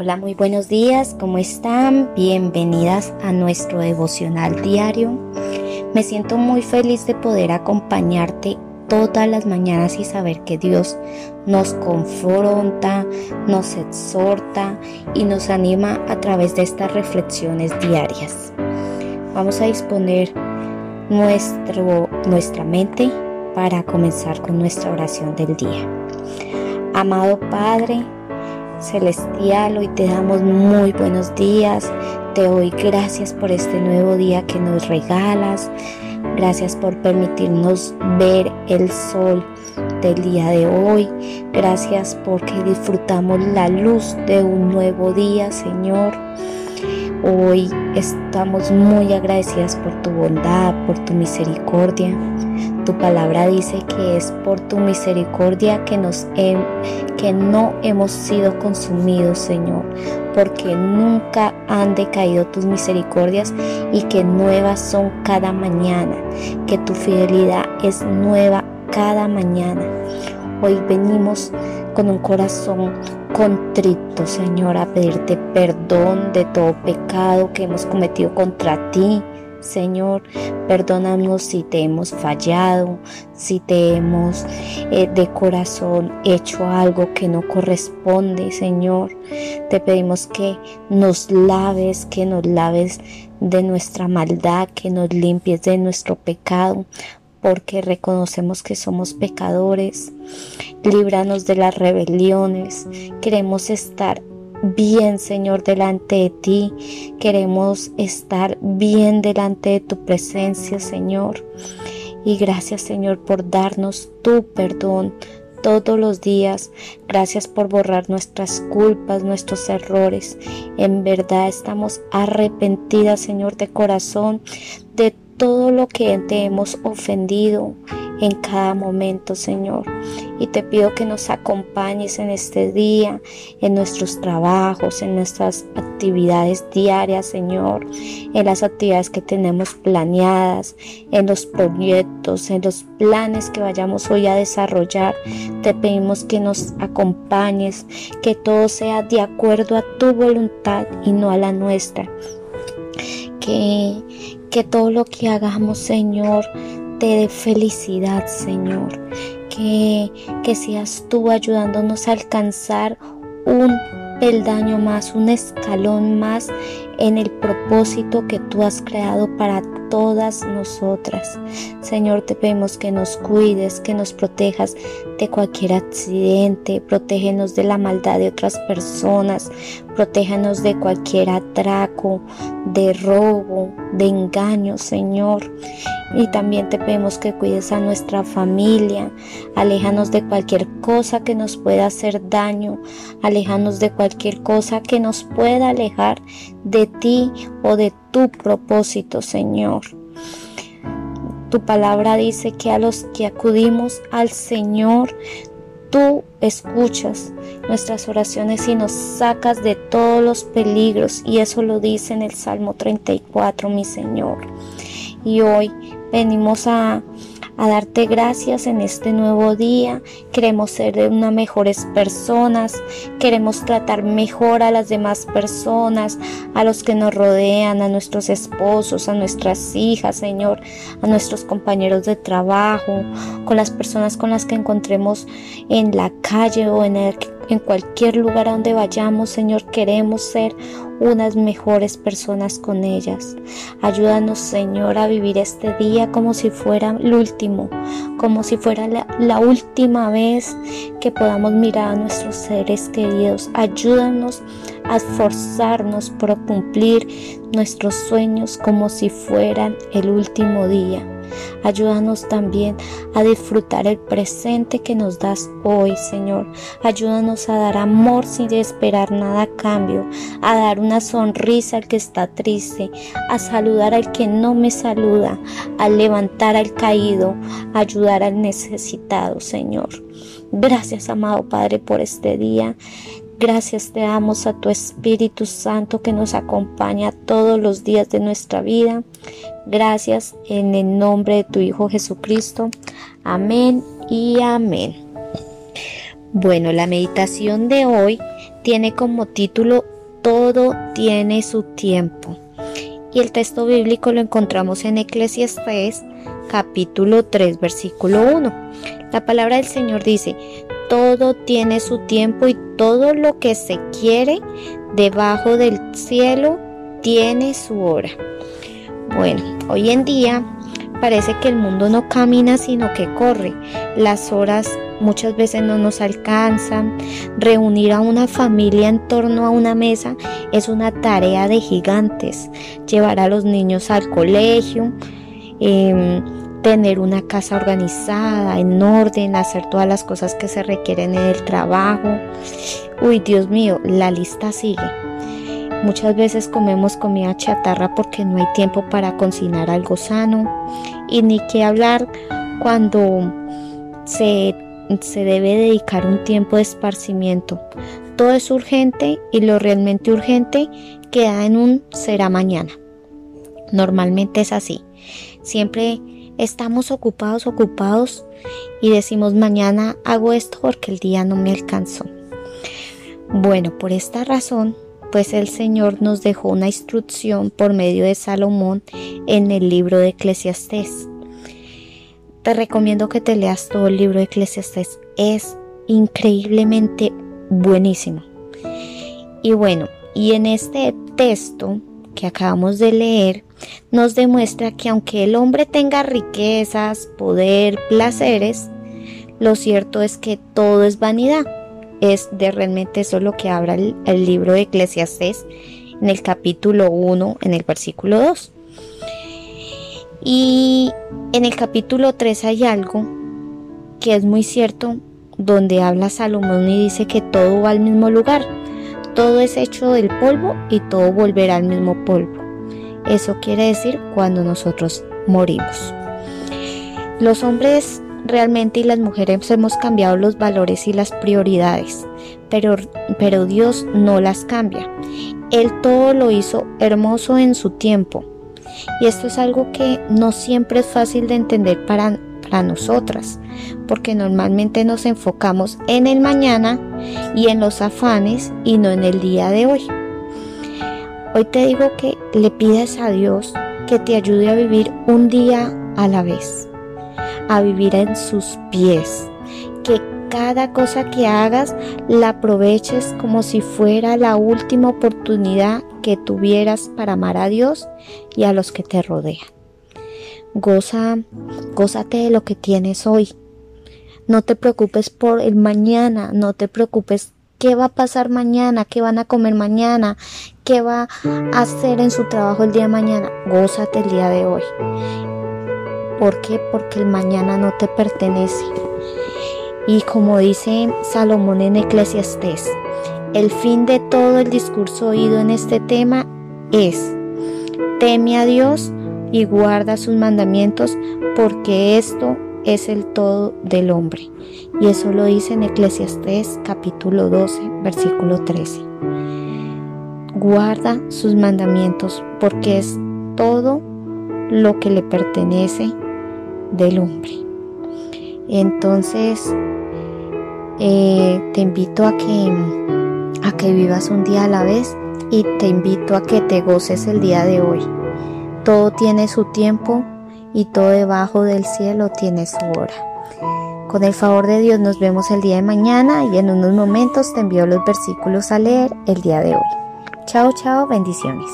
Hola, muy buenos días, ¿cómo están? Bienvenidas a nuestro devocional diario. Me siento muy feliz de poder acompañarte todas las mañanas y saber que Dios nos confronta, nos exhorta y nos anima a través de estas reflexiones diarias. Vamos a disponer nuestro, nuestra mente para comenzar con nuestra oración del día. Amado Padre, Celestial, hoy te damos muy buenos días. Te doy gracias por este nuevo día que nos regalas. Gracias por permitirnos ver el sol del día de hoy. Gracias porque disfrutamos la luz de un nuevo día, Señor. Hoy estamos muy agradecidas por tu bondad, por tu misericordia. Tu palabra dice que es por tu misericordia que, nos que no hemos sido consumidos, Señor, porque nunca han decaído tus misericordias y que nuevas son cada mañana, que tu fidelidad es nueva cada mañana. Hoy venimos con un corazón contrito, Señor, a pedirte perdón de todo pecado que hemos cometido contra ti. Señor, perdónanos si te hemos fallado, si te hemos eh, de corazón hecho algo que no corresponde, Señor. Te pedimos que nos laves, que nos laves de nuestra maldad, que nos limpies de nuestro pecado, porque reconocemos que somos pecadores. Líbranos de las rebeliones. Queremos estar bien, Señor, delante de ti. Queremos estar bien delante de tu presencia, Señor. Y gracias, Señor, por darnos tu perdón todos los días. Gracias por borrar nuestras culpas, nuestros errores. En verdad estamos arrepentidas, Señor, de corazón, de todo lo que te hemos ofendido en cada momento, Señor. Y te pido que nos acompañes en este día, en nuestros trabajos, en nuestras actividades diarias, Señor, en las actividades que tenemos planeadas, en los proyectos, en los planes que vayamos hoy a desarrollar. Te pedimos que nos acompañes, que todo sea de acuerdo a tu voluntad y no a la nuestra. Que, que todo lo que hagamos, Señor, te dé felicidad, Señor. Que, que seas tú ayudándonos a alcanzar un peldaño más, un escalón más en el propósito que tú has creado para todas nosotras. Señor, te pedimos que nos cuides, que nos protejas de cualquier accidente, protégenos de la maldad de otras personas, protéjanos de cualquier atraco, de robo, de engaño, Señor. Y también te pedimos que cuides a nuestra familia, aléjanos de cualquier cosa que nos pueda hacer daño, aléjanos de cualquier cosa que nos pueda alejar de ti o de tu propósito, Señor. Tu palabra dice que a los que acudimos al Señor, tú escuchas nuestras oraciones y nos sacas de todos los peligros. Y eso lo dice en el Salmo 34, mi Señor. Y hoy venimos a, a darte gracias en este nuevo día. Queremos ser de unas mejores personas. Queremos tratar mejor a las demás personas, a los que nos rodean, a nuestros esposos, a nuestras hijas, Señor, a nuestros compañeros de trabajo, con las personas con las que encontremos en la calle o en el en cualquier lugar a donde vayamos, Señor, queremos ser unas mejores personas con ellas. Ayúdanos, Señor, a vivir este día como si fuera el último, como si fuera la, la última vez que podamos mirar a nuestros seres queridos. Ayúdanos a esforzarnos por cumplir nuestros sueños como si fueran el último día. Ayúdanos también a disfrutar el presente que nos das hoy, Señor. Ayúdanos a dar amor sin esperar nada a cambio, a dar una sonrisa al que está triste, a saludar al que no me saluda, a levantar al caído, a ayudar al necesitado, Señor. Gracias, amado Padre, por este día. Gracias te damos a tu Espíritu Santo que nos acompaña todos los días de nuestra vida. Gracias en el nombre de tu Hijo Jesucristo. Amén y amén. Bueno, la meditación de hoy tiene como título Todo tiene su tiempo. Y el texto bíblico lo encontramos en Eclesiastes capítulo 3 versículo 1. La palabra del Señor dice, todo tiene su tiempo y todo lo que se quiere debajo del cielo tiene su hora. Bueno, hoy en día parece que el mundo no camina sino que corre. Las horas muchas veces no nos alcanzan. Reunir a una familia en torno a una mesa es una tarea de gigantes. Llevar a los niños al colegio. Em, tener una casa organizada, en orden, hacer todas las cosas que se requieren en el trabajo. Uy, Dios mío, la lista sigue. Muchas veces comemos comida chatarra porque no hay tiempo para cocinar algo sano y ni qué hablar cuando se, se debe dedicar un tiempo de esparcimiento. Todo es urgente y lo realmente urgente queda en un será mañana. Normalmente es así. Siempre estamos ocupados, ocupados y decimos mañana hago esto porque el día no me alcanzó. Bueno, por esta razón, pues el Señor nos dejó una instrucción por medio de Salomón en el libro de Eclesiastés. Te recomiendo que te leas todo el libro de Eclesiastés. Es increíblemente buenísimo. Y bueno, y en este texto que acabamos de leer, nos demuestra que aunque el hombre tenga riquezas, poder, placeres, lo cierto es que todo es vanidad. Es de realmente eso lo que habla el, libro de Eclesiastés en el capítulo 1, en el versículo 2. Y en el capítulo 3 hay algo que es muy cierto, donde habla Salomón y dice que todo va al mismo lugar. Todo es hecho del polvo y todo volverá al mismo polvo. Eso quiere decir cuando nosotros morimos. Los hombres realmente y las mujeres hemos cambiado los valores y las prioridades, pero, pero Dios no las cambia. Él todo lo hizo hermoso en su tiempo. Y esto es algo que no siempre es fácil de entender para, para nosotras, porque normalmente nos enfocamos en el mañana y en los afanes y no en el día de hoy. Hoy te digo que le pides a Dios que te ayude a vivir un día a la vez, a vivir en sus pies, que cada cosa que hagas la aproveches como si fuera la última oportunidad que tuvieras para amar a Dios y a los que te rodean. Goza, gózate de lo que tienes hoy. No te preocupes por el mañana, no te preocupes qué va a pasar mañana, qué van a comer mañana, qué va a hacer en su trabajo el día de mañana. Gózate el día de hoy. ¿Por qué? Porque el mañana no te pertenece. Y como dice Salomón en Eclesiastés, el fin de todo el discurso oído en este tema es, teme a Dios y guarda sus mandamientos porque esto es el todo del hombre. Y eso lo dice en Eclesiastés capítulo 12, versículo 13. Guarda sus mandamientos porque es todo lo que le pertenece del hombre. Entonces, eh, te invito a que, a que vivas un día a la vez y te invito a que te goces el día de hoy. Todo tiene su tiempo y todo debajo del cielo tiene su hora. Con el favor de Dios nos vemos el día de mañana y en unos momentos te envío los versículos a leer el día de hoy. Chao, chao, bendiciones.